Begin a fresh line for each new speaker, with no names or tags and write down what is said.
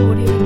Audio.